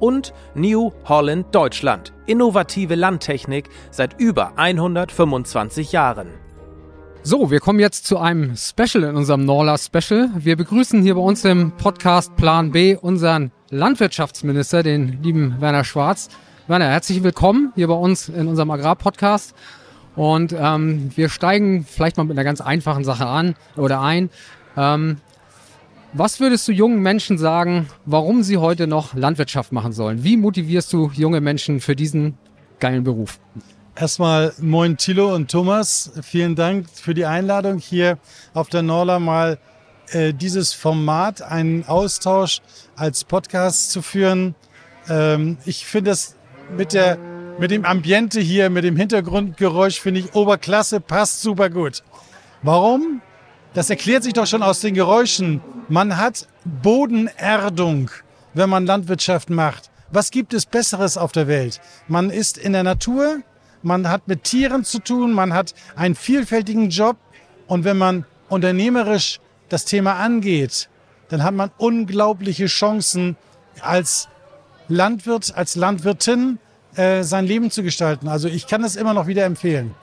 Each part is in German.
und New Holland Deutschland, innovative Landtechnik seit über 125 Jahren. So, wir kommen jetzt zu einem Special in unserem Norla Special. Wir begrüßen hier bei uns im Podcast Plan B unseren Landwirtschaftsminister, den lieben Werner Schwarz. Werner, herzlich willkommen hier bei uns in unserem Agrarpodcast. Und ähm, wir steigen vielleicht mal mit einer ganz einfachen Sache an oder ein. Ähm, was würdest du jungen Menschen sagen, warum sie heute noch Landwirtschaft machen sollen? Wie motivierst du junge Menschen für diesen geilen Beruf? Erstmal moin Thilo und Thomas. Vielen Dank für die Einladung hier auf der Norla mal äh, dieses Format, einen Austausch als Podcast zu führen. Ähm, ich finde das mit der mit dem Ambiente hier, mit dem Hintergrundgeräusch finde ich Oberklasse, passt super gut. Warum? Das erklärt sich doch schon aus den Geräuschen. Man hat Bodenerdung, wenn man Landwirtschaft macht. Was gibt es Besseres auf der Welt? Man ist in der Natur, man hat mit Tieren zu tun, man hat einen vielfältigen Job und wenn man unternehmerisch das Thema angeht, dann hat man unglaubliche Chancen als Landwirt, als Landwirtin äh, sein Leben zu gestalten. Also ich kann das immer noch wieder empfehlen.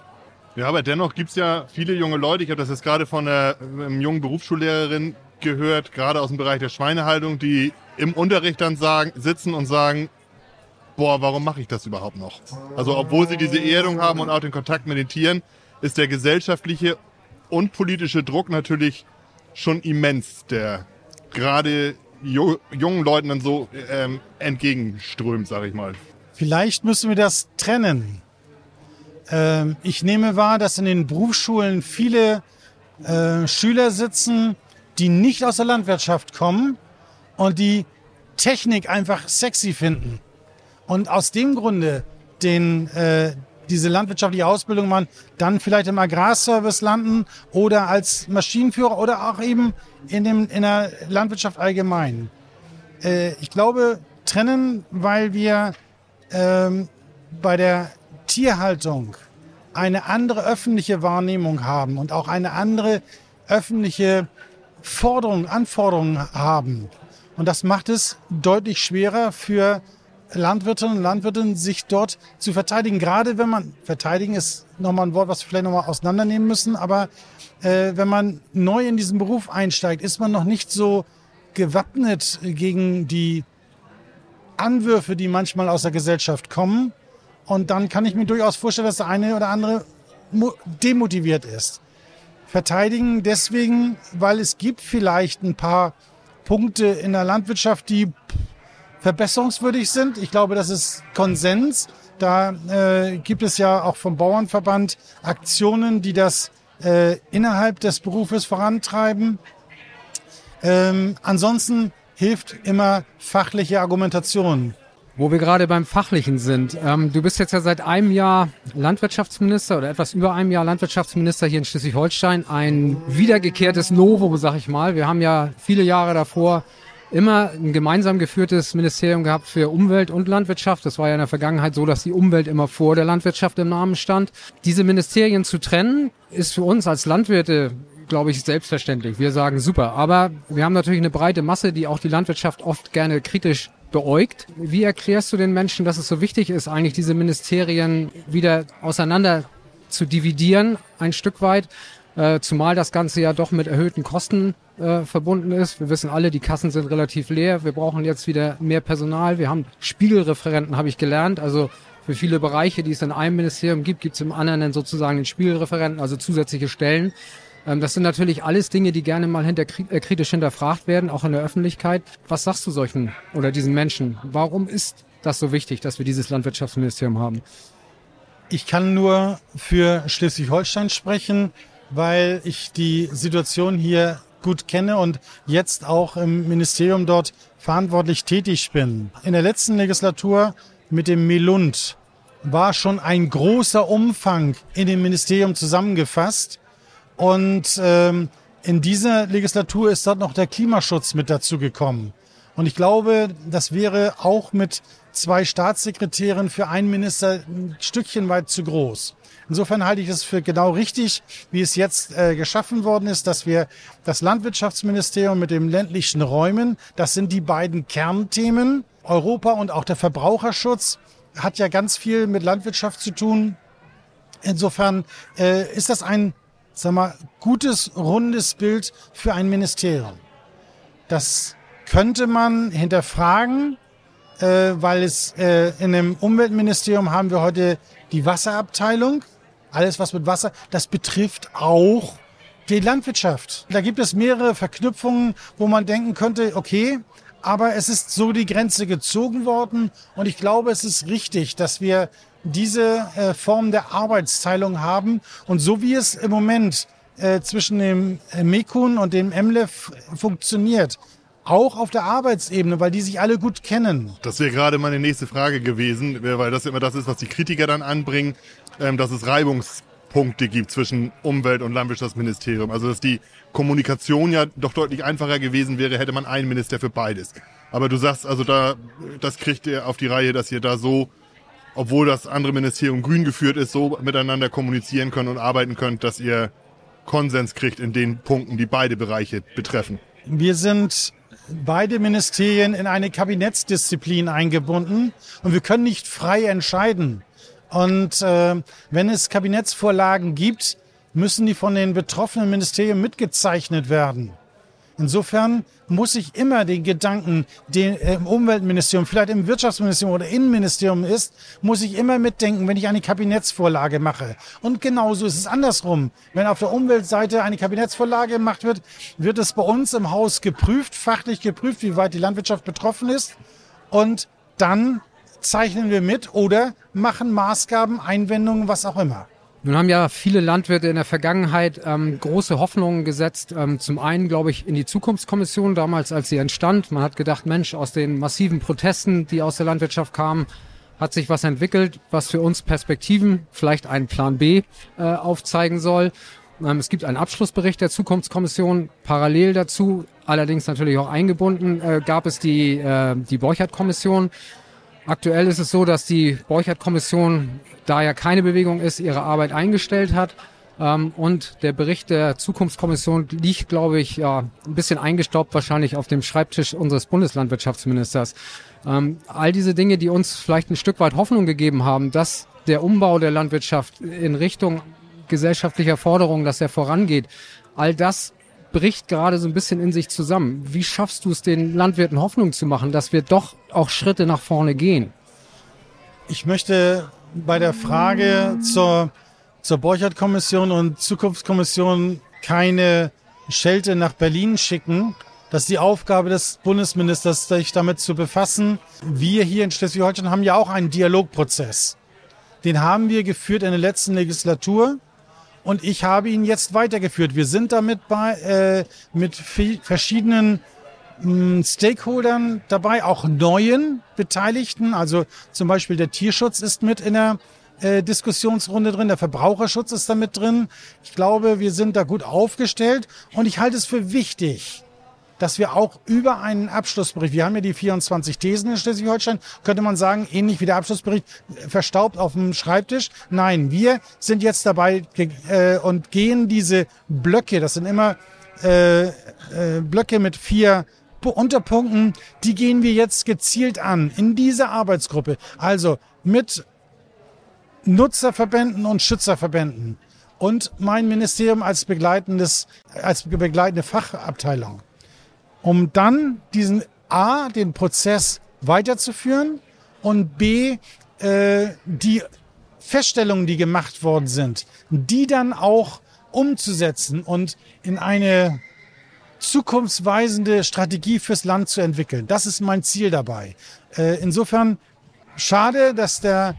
Ja, aber dennoch gibt es ja viele junge Leute, ich habe das jetzt gerade von einer ähm, jungen Berufsschullehrerin gehört, gerade aus dem Bereich der Schweinehaltung, die im Unterricht dann sagen, sitzen und sagen, boah, warum mache ich das überhaupt noch? Also obwohl sie diese Ehrung haben und auch den Kontakt mit den Tieren, ist der gesellschaftliche und politische Druck natürlich schon immens, der gerade jungen Leuten dann so ähm, entgegenströmt, sage ich mal. Vielleicht müssen wir das trennen. Ähm, ich nehme wahr, dass in den Berufsschulen viele äh, Schüler sitzen, die nicht aus der Landwirtschaft kommen und die Technik einfach sexy finden. Und aus dem Grunde den, äh, diese landwirtschaftliche Ausbildung machen, dann vielleicht im Agrarservice landen oder als Maschinenführer oder auch eben in, dem, in der Landwirtschaft allgemein. Äh, ich glaube, trennen, weil wir ähm, bei der Tierhaltung eine andere öffentliche Wahrnehmung haben und auch eine andere öffentliche Forderung, Anforderungen haben. Und das macht es deutlich schwerer für Landwirtinnen und Landwirte, sich dort zu verteidigen. Gerade wenn man, verteidigen ist nochmal ein Wort, was wir vielleicht nochmal auseinandernehmen müssen, aber äh, wenn man neu in diesen Beruf einsteigt, ist man noch nicht so gewappnet gegen die Anwürfe, die manchmal aus der Gesellschaft kommen. Und dann kann ich mir durchaus vorstellen, dass der eine oder andere demotiviert ist. Verteidigen deswegen, weil es gibt vielleicht ein paar Punkte in der Landwirtschaft, die verbesserungswürdig sind. Ich glaube, das ist Konsens. Da äh, gibt es ja auch vom Bauernverband Aktionen, die das äh, innerhalb des Berufes vorantreiben. Ähm, ansonsten hilft immer fachliche Argumentation. Wo wir gerade beim Fachlichen sind. Ähm, du bist jetzt ja seit einem Jahr Landwirtschaftsminister oder etwas über einem Jahr Landwirtschaftsminister hier in Schleswig-Holstein. Ein wiedergekehrtes Novo, sag ich mal. Wir haben ja viele Jahre davor immer ein gemeinsam geführtes Ministerium gehabt für Umwelt und Landwirtschaft. Das war ja in der Vergangenheit so, dass die Umwelt immer vor der Landwirtschaft im Namen stand. Diese Ministerien zu trennen, ist für uns als Landwirte glaube ich, selbstverständlich. Wir sagen super. Aber wir haben natürlich eine breite Masse, die auch die Landwirtschaft oft gerne kritisch beäugt. Wie erklärst du den Menschen, dass es so wichtig ist, eigentlich diese Ministerien wieder auseinander zu dividieren, ein Stück weit? Äh, zumal das Ganze ja doch mit erhöhten Kosten äh, verbunden ist. Wir wissen alle, die Kassen sind relativ leer. Wir brauchen jetzt wieder mehr Personal. Wir haben Spiegelreferenten, habe ich gelernt. Also für viele Bereiche, die es in einem Ministerium gibt, gibt es im anderen dann sozusagen den Spiegelreferenten, also zusätzliche Stellen. Ähm, das sind natürlich alles Dinge, die gerne mal hinter, äh, kritisch hinterfragt werden, auch in der Öffentlichkeit. Was sagst du solchen oder diesen Menschen? Warum ist das so wichtig, dass wir dieses Landwirtschaftsministerium haben? Ich kann nur für Schleswig-Holstein sprechen, weil ich die Situation hier gut kenne und jetzt auch im Ministerium dort verantwortlich tätig bin. In der letzten Legislatur mit dem Melund war schon ein großer Umfang in dem Ministerium zusammengefasst. Und ähm, in dieser Legislatur ist dort noch der Klimaschutz mit dazu gekommen. Und ich glaube, das wäre auch mit zwei Staatssekretären für einen Minister ein Stückchen weit zu groß. Insofern halte ich es für genau richtig, wie es jetzt äh, geschaffen worden ist, dass wir das Landwirtschaftsministerium mit dem ländlichen Räumen, das sind die beiden Kernthemen, Europa und auch der Verbraucherschutz, hat ja ganz viel mit Landwirtschaft zu tun. Insofern äh, ist das ein, sag mal, gutes, rundes Bild für ein Ministerium. Das könnte man hinterfragen, äh, weil es äh, in dem Umweltministerium haben wir heute die Wasserabteilung. Alles, was mit Wasser, das betrifft auch die Landwirtschaft. Da gibt es mehrere Verknüpfungen, wo man denken könnte, okay, aber es ist so die Grenze gezogen worden und ich glaube, es ist richtig, dass wir diese äh, Form der Arbeitsteilung haben und so wie es im Moment äh, zwischen dem äh, Mekun und dem MLEF funktioniert, auch auf der Arbeitsebene, weil die sich alle gut kennen. Das wäre gerade meine nächste Frage gewesen, weil das immer das ist, was die Kritiker dann anbringen, ähm, dass es Reibungspunkte gibt zwischen Umwelt- und Landwirtschaftsministerium. Also dass die Kommunikation ja doch deutlich einfacher gewesen wäre, hätte man einen Minister für beides. Aber du sagst also da, das kriegt ihr auf die Reihe, dass ihr da so, obwohl das andere Ministerium grün geführt ist, so miteinander kommunizieren könnt und arbeiten könnt, dass ihr Konsens kriegt in den Punkten, die beide Bereiche betreffen. Wir sind beide Ministerien in eine Kabinettsdisziplin eingebunden und wir können nicht frei entscheiden. Und äh, wenn es Kabinettsvorlagen gibt, müssen die von den betroffenen Ministerien mitgezeichnet werden. Insofern muss ich immer den Gedanken, den im Umweltministerium, vielleicht im Wirtschaftsministerium oder Innenministerium ist, muss ich immer mitdenken, wenn ich eine Kabinettsvorlage mache. Und genauso ist es andersrum. Wenn auf der Umweltseite eine Kabinettsvorlage gemacht wird, wird es bei uns im Haus geprüft, fachlich geprüft, wie weit die Landwirtschaft betroffen ist. Und dann zeichnen wir mit oder machen Maßgaben, Einwendungen, was auch immer. Nun haben ja viele Landwirte in der Vergangenheit ähm, große Hoffnungen gesetzt. Ähm, zum einen, glaube ich, in die Zukunftskommission damals, als sie entstand. Man hat gedacht, Mensch, aus den massiven Protesten, die aus der Landwirtschaft kamen, hat sich was entwickelt, was für uns Perspektiven, vielleicht einen Plan B äh, aufzeigen soll. Ähm, es gibt einen Abschlussbericht der Zukunftskommission. Parallel dazu, allerdings natürlich auch eingebunden, äh, gab es die, äh, die Borchardt-Kommission. Aktuell ist es so, dass die Borchardt-Kommission, da ja keine Bewegung ist, ihre Arbeit eingestellt hat. Ähm, und der Bericht der Zukunftskommission liegt, glaube ich, ja, ein bisschen eingestaubt wahrscheinlich auf dem Schreibtisch unseres Bundeslandwirtschaftsministers. Ähm, all diese Dinge, die uns vielleicht ein Stück weit Hoffnung gegeben haben, dass der Umbau der Landwirtschaft in Richtung gesellschaftlicher Forderungen, dass er vorangeht, all das bricht gerade so ein bisschen in sich zusammen. Wie schaffst du es den Landwirten Hoffnung zu machen, dass wir doch auch Schritte nach vorne gehen? Ich möchte bei der Frage zur, zur Borchert-Kommission und Zukunftskommission keine Schelte nach Berlin schicken. Das ist die Aufgabe des Bundesministers, sich damit zu befassen. Wir hier in Schleswig-Holstein haben ja auch einen Dialogprozess. Den haben wir geführt in der letzten Legislatur und ich habe ihn jetzt weitergeführt. Wir sind damit bei, äh, mit verschiedenen mh, hm, Stakeholdern dabei, auch neuen Beteiligten. Also zum Beispiel der Tierschutz ist mit in der äh, Diskussionsrunde drin, der Verbraucherschutz ist da mit drin. Ich glaube, wir sind da gut aufgestellt und ich halte es für wichtig, dass wir auch über einen Abschlussbericht, wir haben ja die 24 Thesen in Schleswig-Holstein, könnte man sagen, ähnlich wie der Abschlussbericht, verstaubt auf dem Schreibtisch. Nein, wir sind jetzt dabei äh, und gehen diese Blöcke, das sind immer äh, äh, Blöcke mit vier Unterpunkten, die gehen wir jetzt gezielt an in dieser Arbeitsgruppe. Also mit Nutzerverbänden und Schützerverbänden und mein Ministerium als begleitendes, als begleitende Fachabteilung um dann diesen A, den Prozess weiterzuführen und B, äh, die Feststellungen, die gemacht worden sind, die dann auch umzusetzen und in eine zukunftsweisende Strategie fürs Land zu entwickeln. Das ist mein Ziel dabei. Äh, insofern schade, dass der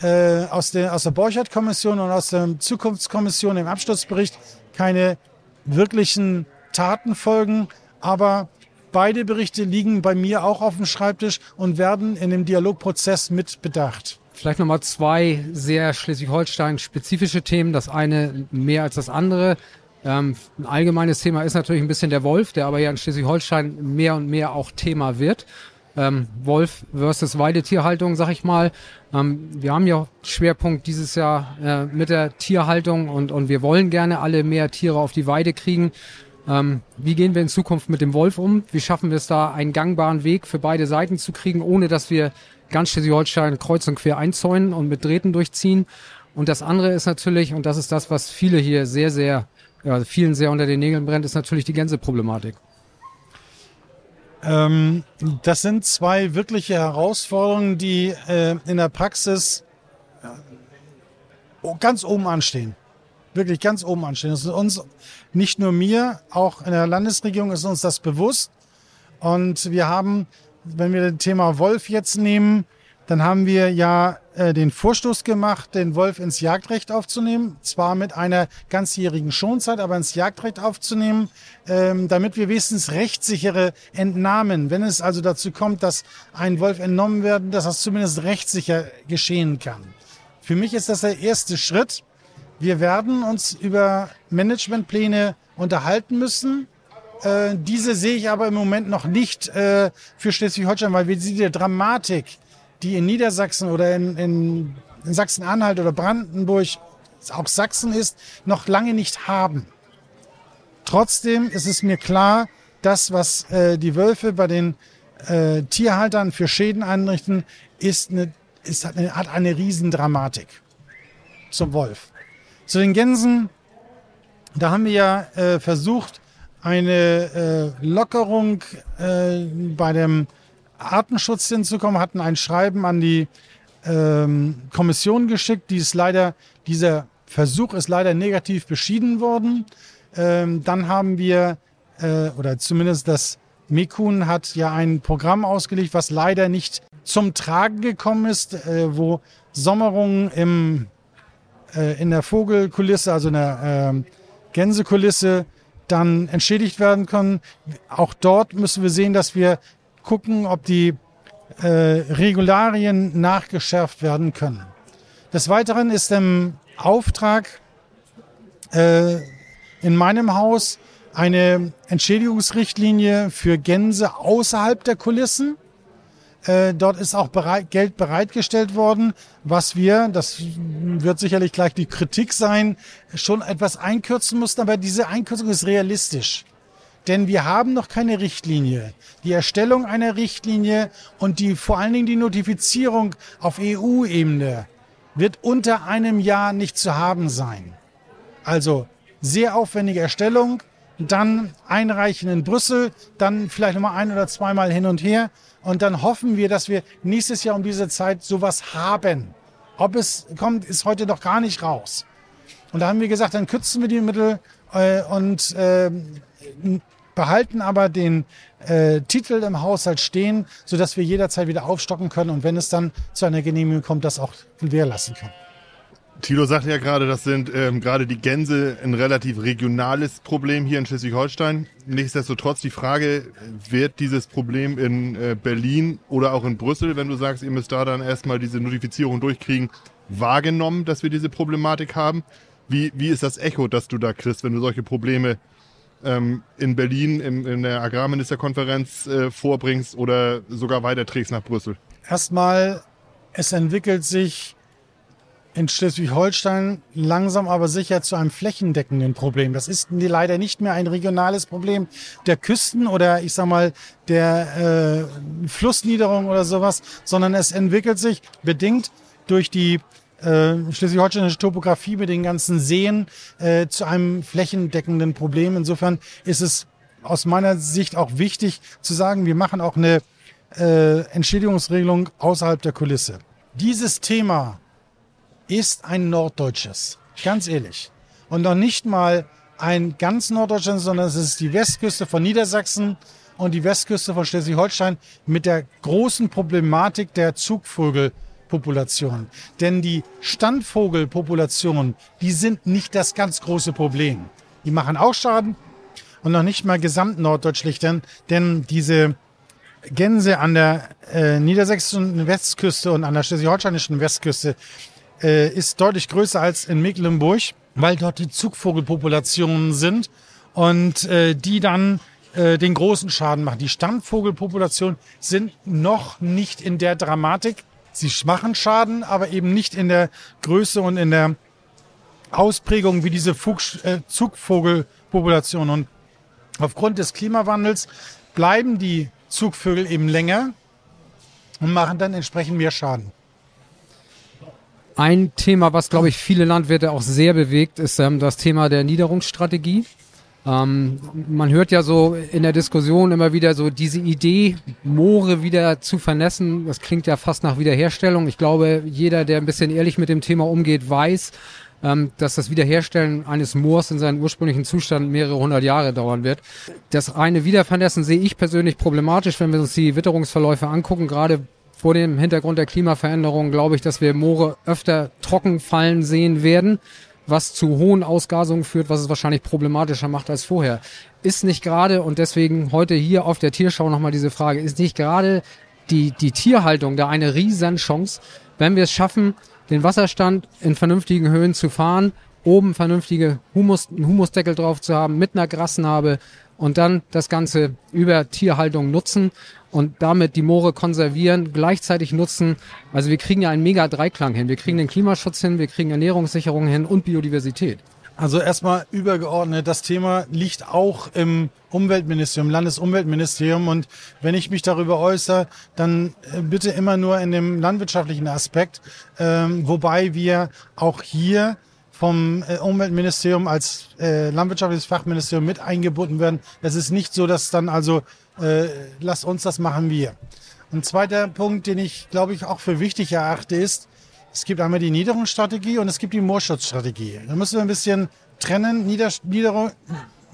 äh, aus der, aus der Borchardt-Kommission und aus der Zukunftskommission im Abschlussbericht keine wirklichen Taten folgen. Aber beide Berichte liegen bei mir auch auf dem Schreibtisch und werden in dem Dialogprozess mit bedacht. vielleicht nochmal zwei sehr Schleswig-Holstein-spezifische Themen. Das eine mehr als das andere. Ähm, ein allgemeines Thema ist natürlich ein bisschen der Wolf, der aber ja in Schleswig-Holstein mehr und mehr auch Thema wird. Ähm, Wolf versus Weidetierhaltung, sag ich mal. Ähm, wir haben ja Schwerpunkt dieses Jahr äh, mit der Tierhaltung und, und wir wollen gerne alle mehr Tiere auf die Weide kriegen. Ähm, wie gehen wir in Zukunft mit dem Wolf um? Wie schaffen wir es da, einen gangbaren Weg für beide Seiten zu kriegen, ohne dass wir ganz Schleswig-Holstein kreuz und quer einzäunen und mit Drähten durchziehen? Und das andere ist natürlich, und das ist das, was viele hier sehr, sehr, ja, vielen sehr unter den Nägeln brennt, ist natürlich die Gänseproblematik. Ähm, das sind zwei wirkliche Herausforderungen, die äh, in der Praxis ganz oben anstehen. Wirklich ganz oben anstehen. Das ist uns, nicht nur mir, auch in der Landesregierung ist uns das bewusst. Und wir haben, wenn wir das Thema Wolf jetzt nehmen, dann haben wir ja äh, den Vorstoß gemacht, den Wolf ins Jagdrecht aufzunehmen. Zwar mit einer ganzjährigen Schonzeit, aber ins Jagdrecht aufzunehmen, ähm, damit wir wenigstens rechtssichere Entnahmen, wenn es also dazu kommt, dass ein Wolf entnommen werden, dass das zumindest rechtssicher geschehen kann. Für mich ist das der erste Schritt. Wir werden uns über Managementpläne unterhalten müssen. Äh, diese sehe ich aber im Moment noch nicht äh, für Schleswig-Holstein, weil wir diese Dramatik die in Niedersachsen oder in, in, in Sachsen-Anhalt oder Brandenburg, auch Sachsen ist, noch lange nicht haben. Trotzdem ist es mir klar, das, was äh, die Wölfe bei den äh, Tierhaltern für Schäden anrichten, ist eine, ist eine, hat eine Riesendramatik zum Wolf. Zu den Gänsen, da haben wir ja äh, versucht, eine äh, Lockerung äh, bei dem Artenschutz hinzukommen, hatten ein Schreiben an die ähm, Kommission geschickt. Die ist leider, dieser Versuch ist leider negativ beschieden worden. Ähm, dann haben wir, äh, oder zumindest das Mekun hat ja ein Programm ausgelegt, was leider nicht zum Tragen gekommen ist, äh, wo Sommerungen im, äh, in der Vogelkulisse, also in der äh, Gänsekulisse, dann entschädigt werden können. Auch dort müssen wir sehen, dass wir gucken, ob die äh, Regularien nachgeschärft werden können. Des Weiteren ist im Auftrag äh, in meinem Haus eine Entschädigungsrichtlinie für Gänse außerhalb der Kulissen. Äh, dort ist auch bereit, Geld bereitgestellt worden, was wir, das wird sicherlich gleich die Kritik sein, schon etwas einkürzen mussten, aber diese Einkürzung ist realistisch. Denn wir haben noch keine Richtlinie. Die Erstellung einer Richtlinie und die, vor allen Dingen die Notifizierung auf EU-Ebene wird unter einem Jahr nicht zu haben sein. Also sehr aufwendige Erstellung, dann einreichen in Brüssel, dann vielleicht nochmal ein oder zweimal hin und her und dann hoffen wir, dass wir nächstes Jahr um diese Zeit sowas haben. Ob es kommt, ist heute noch gar nicht raus. Und da haben wir gesagt, dann kürzen wir die Mittel äh, und äh, behalten aber den äh, Titel im Haushalt stehen, sodass wir jederzeit wieder aufstocken können und wenn es dann zu einer Genehmigung kommt, das auch gewährleisten können. Thilo sagte ja gerade, das sind ähm, gerade die Gänse ein relativ regionales Problem hier in Schleswig-Holstein. Nichtsdestotrotz die Frage, wird dieses Problem in äh, Berlin oder auch in Brüssel, wenn du sagst, ihr müsst da dann erstmal diese Notifizierung durchkriegen, wahrgenommen, dass wir diese Problematik haben? Wie, wie ist das Echo, das du da kriegst, wenn du solche Probleme ähm, in Berlin im, in der Agrarministerkonferenz äh, vorbringst oder sogar weiterträgst nach Brüssel? Erstmal, es entwickelt sich in Schleswig-Holstein langsam aber sicher zu einem flächendeckenden Problem. Das ist leider nicht mehr ein regionales Problem der Küsten oder ich sag mal der äh, Flussniederung oder sowas, sondern es entwickelt sich bedingt durch die äh, schleswig-holsteinische Topografie mit den ganzen Seen äh, zu einem flächendeckenden Problem. Insofern ist es aus meiner Sicht auch wichtig zu sagen, wir machen auch eine äh, Entschädigungsregelung außerhalb der Kulisse. Dieses Thema ist ein norddeutsches, ganz ehrlich. Und noch nicht mal ein ganz norddeutsches, sondern es ist die Westküste von Niedersachsen und die Westküste von Schleswig-Holstein mit der großen Problematik der Zugvögel Population. Denn die Standvogelpopulationen, die sind nicht das ganz große Problem. Die machen auch Schaden und noch nicht mal gesamt norddeutschlich, denn, denn diese Gänse an der äh, niedersächsischen Westküste und an der schleswig-holsteinischen Westküste äh, ist deutlich größer als in Mecklenburg, weil dort die Zugvogelpopulationen sind und äh, die dann äh, den großen Schaden machen. Die Standvogelpopulationen sind noch nicht in der Dramatik. Sie machen Schaden, aber eben nicht in der Größe und in der Ausprägung wie diese Fug äh, Zugvogelpopulation. Und aufgrund des Klimawandels bleiben die Zugvögel eben länger und machen dann entsprechend mehr Schaden. Ein Thema, was, glaube ich, viele Landwirte auch sehr bewegt, ist ähm, das Thema der Niederungsstrategie. Ähm, man hört ja so in der Diskussion immer wieder so diese Idee, Moore wieder zu vernässen. Das klingt ja fast nach Wiederherstellung. Ich glaube, jeder, der ein bisschen ehrlich mit dem Thema umgeht, weiß, ähm, dass das Wiederherstellen eines Moors in seinen ursprünglichen Zustand mehrere hundert Jahre dauern wird. Das reine Wiedervernässen sehe ich persönlich problematisch, wenn wir uns die Witterungsverläufe angucken, gerade vor dem Hintergrund der Klimaveränderung glaube ich, dass wir Moore öfter trocken fallen sehen werden, was zu hohen Ausgasungen führt, was es wahrscheinlich problematischer macht als vorher. Ist nicht gerade, und deswegen heute hier auf der Tierschau nochmal diese Frage, ist nicht gerade die, die Tierhaltung da eine Riesenchance, wenn wir es schaffen, den Wasserstand in vernünftigen Höhen zu fahren, oben vernünftige Humus, einen Humusdeckel drauf zu haben, mit einer Grasnarbe und dann das Ganze über Tierhaltung nutzen und damit die Moore konservieren, gleichzeitig nutzen. Also wir kriegen ja einen mega Dreiklang hin. Wir kriegen den Klimaschutz hin, wir kriegen Ernährungssicherung hin und Biodiversität. Also erstmal übergeordnet, das Thema liegt auch im Umweltministerium, Landesumweltministerium. Und wenn ich mich darüber äußere, dann äh, bitte immer nur in dem landwirtschaftlichen Aspekt, ähm, wobei wir auch hier vom äh, Umweltministerium als äh, landwirtschaftliches Fachministerium mit eingebunden werden. Es ist nicht so, dass dann also äh, lasst uns das machen wir. Ein zweiter Punkt, den ich glaube ich auch für wichtig erachte, ist, es gibt einmal die Niederungsstrategie und es gibt die Moorschutzstrategie. Da müssen wir ein bisschen trennen. Nieder, Niederung,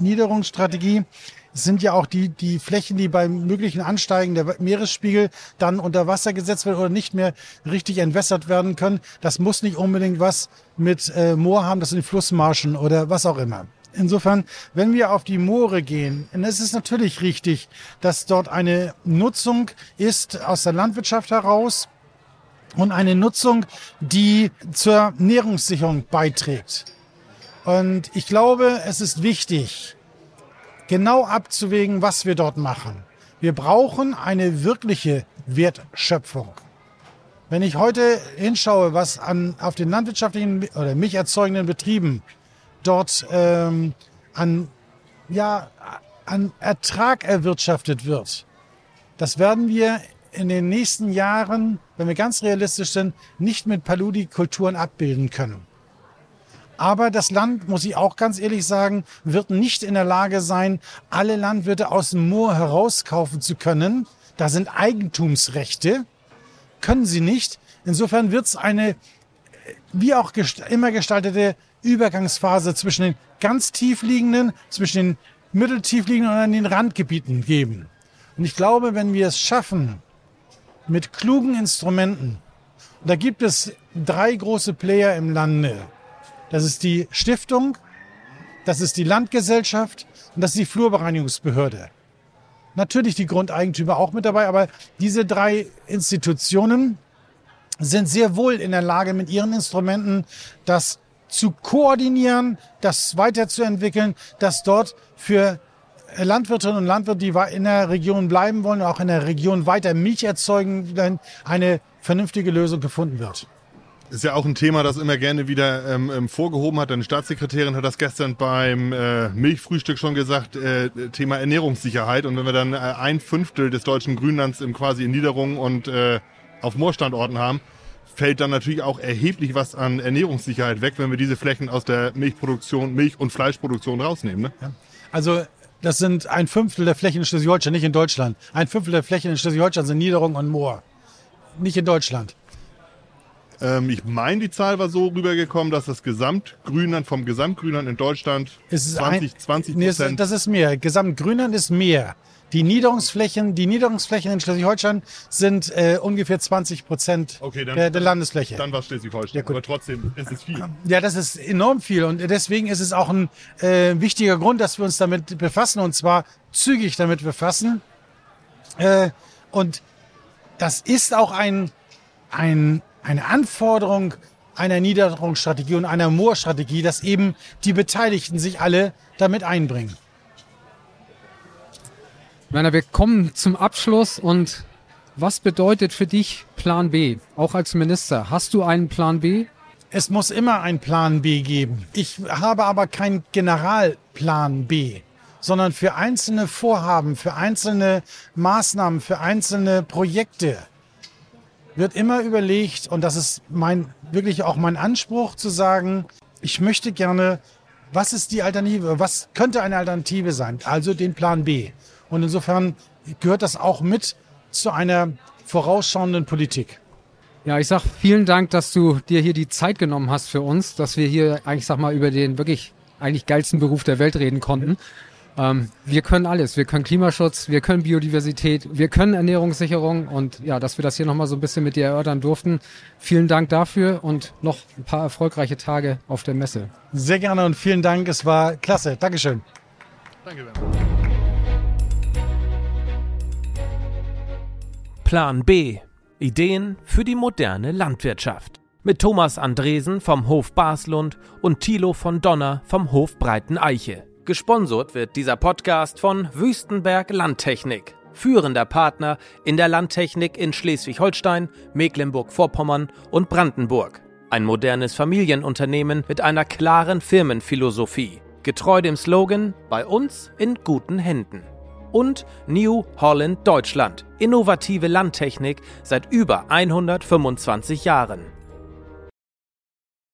Niederungsstrategie sind ja auch die, die Flächen, die beim möglichen Ansteigen der Meeresspiegel dann unter Wasser gesetzt werden oder nicht mehr richtig entwässert werden können. Das muss nicht unbedingt was mit äh, Moor haben, das sind Flussmarschen oder was auch immer. Insofern, wenn wir auf die Moore gehen, dann ist es natürlich richtig, dass dort eine Nutzung ist aus der Landwirtschaft heraus und eine Nutzung, die zur Nährungssicherung beiträgt. Und ich glaube, es ist wichtig, genau abzuwägen, was wir dort machen. Wir brauchen eine wirkliche Wertschöpfung. Wenn ich heute hinschaue, was an, auf den landwirtschaftlichen oder milcherzeugenden Betrieben dort ähm, an, ja, an Ertrag erwirtschaftet wird. Das werden wir in den nächsten Jahren, wenn wir ganz realistisch sind, nicht mit Paludikulturen abbilden können. Aber das Land, muss ich auch ganz ehrlich sagen, wird nicht in der Lage sein, alle Landwirte aus dem Moor herauskaufen zu können. Da sind Eigentumsrechte, können sie nicht. Insofern wird es eine, wie auch gest immer gestaltete Übergangsphase zwischen den ganz tiefliegenden, zwischen den mitteltiefliegenden und den Randgebieten geben. Und ich glaube, wenn wir es schaffen, mit klugen Instrumenten, da gibt es drei große Player im Lande. Das ist die Stiftung, das ist die Landgesellschaft und das ist die Flurbereinigungsbehörde. Natürlich die Grundeigentümer auch mit dabei, aber diese drei Institutionen sind sehr wohl in der Lage, mit ihren Instrumenten das zu koordinieren, das weiterzuentwickeln, dass dort für Landwirtinnen und Landwirte, die in der Region bleiben wollen, auch in der Region weiter Milch erzeugen, eine vernünftige Lösung gefunden wird. Ist ja auch ein Thema, das immer gerne wieder ähm, ähm vorgehoben hat. Eine Staatssekretärin hat das gestern beim äh, Milchfrühstück schon gesagt, äh, Thema Ernährungssicherheit. Und wenn wir dann äh, ein Fünftel des deutschen Grünlands im quasi in Niederungen und äh, auf Moorstandorten haben, fällt dann natürlich auch erheblich was an Ernährungssicherheit weg, wenn wir diese Flächen aus der Milchproduktion, Milch- und Fleischproduktion rausnehmen. Ne? Ja. Also das sind ein Fünftel der Flächen in Schleswig-Holstein, nicht in Deutschland. Ein Fünftel der Flächen in Schleswig-Holstein sind Niederung und Moor. Nicht in Deutschland. Ähm, ich meine, die Zahl war so rübergekommen, dass das Gesamtgrünland vom Gesamtgrünland in Deutschland ist 20, 20 Prozent. Nee, das ist mehr. Gesamtgrünland ist mehr. Die Niederungsflächen, die Niederungsflächen in Schleswig-Holstein sind äh, ungefähr 20 Prozent okay, dann, der, der, Landesfläche. Dann war Schleswig-Holstein. Ja, aber trotzdem ist es viel. Ja, das ist enorm viel und deswegen ist es auch ein äh, wichtiger Grund, dass wir uns damit befassen und zwar zügig damit befassen. Äh, Und das ist auch ein, ein, eine Anforderung einer Niederungsstrategie und einer Moorstrategie, dass eben die Beteiligten sich alle damit einbringen. Werner, wir kommen zum Abschluss und was bedeutet für dich Plan B, auch als Minister? Hast du einen Plan B? Es muss immer einen Plan B geben. Ich habe aber keinen Generalplan B, sondern für einzelne Vorhaben, für einzelne Maßnahmen, für einzelne Projekte wird immer überlegt, und das ist mein, wirklich auch mein Anspruch zu sagen, ich möchte gerne, was ist die Alternative, was könnte eine Alternative sein? Also den Plan B. Und insofern gehört das auch mit zu einer vorausschauenden Politik. Ja, ich sag vielen Dank, dass du dir hier die Zeit genommen hast für uns, dass wir hier eigentlich sag mal über den wirklich eigentlich geilsten Beruf der Welt reden konnten. Ähm, wir können alles. Wir können Klimaschutz, wir können Biodiversität, wir können Ernährungssicherung und ja, dass wir das hier nochmal so ein bisschen mit dir erörtern durften. Vielen Dank dafür und noch ein paar erfolgreiche Tage auf der Messe. Sehr gerne und vielen Dank. Es war klasse. Dankeschön. Danke. Plan B. Ideen für die moderne Landwirtschaft. Mit Thomas Andresen vom Hof Baslund und Thilo von Donner vom Hof Breiten Eiche. Gesponsert wird dieser Podcast von Wüstenberg Landtechnik, führender Partner in der Landtechnik in Schleswig-Holstein, Mecklenburg-Vorpommern und Brandenburg. Ein modernes Familienunternehmen mit einer klaren Firmenphilosophie, getreu dem Slogan Bei uns in guten Händen. Und New Holland Deutschland, innovative Landtechnik seit über 125 Jahren.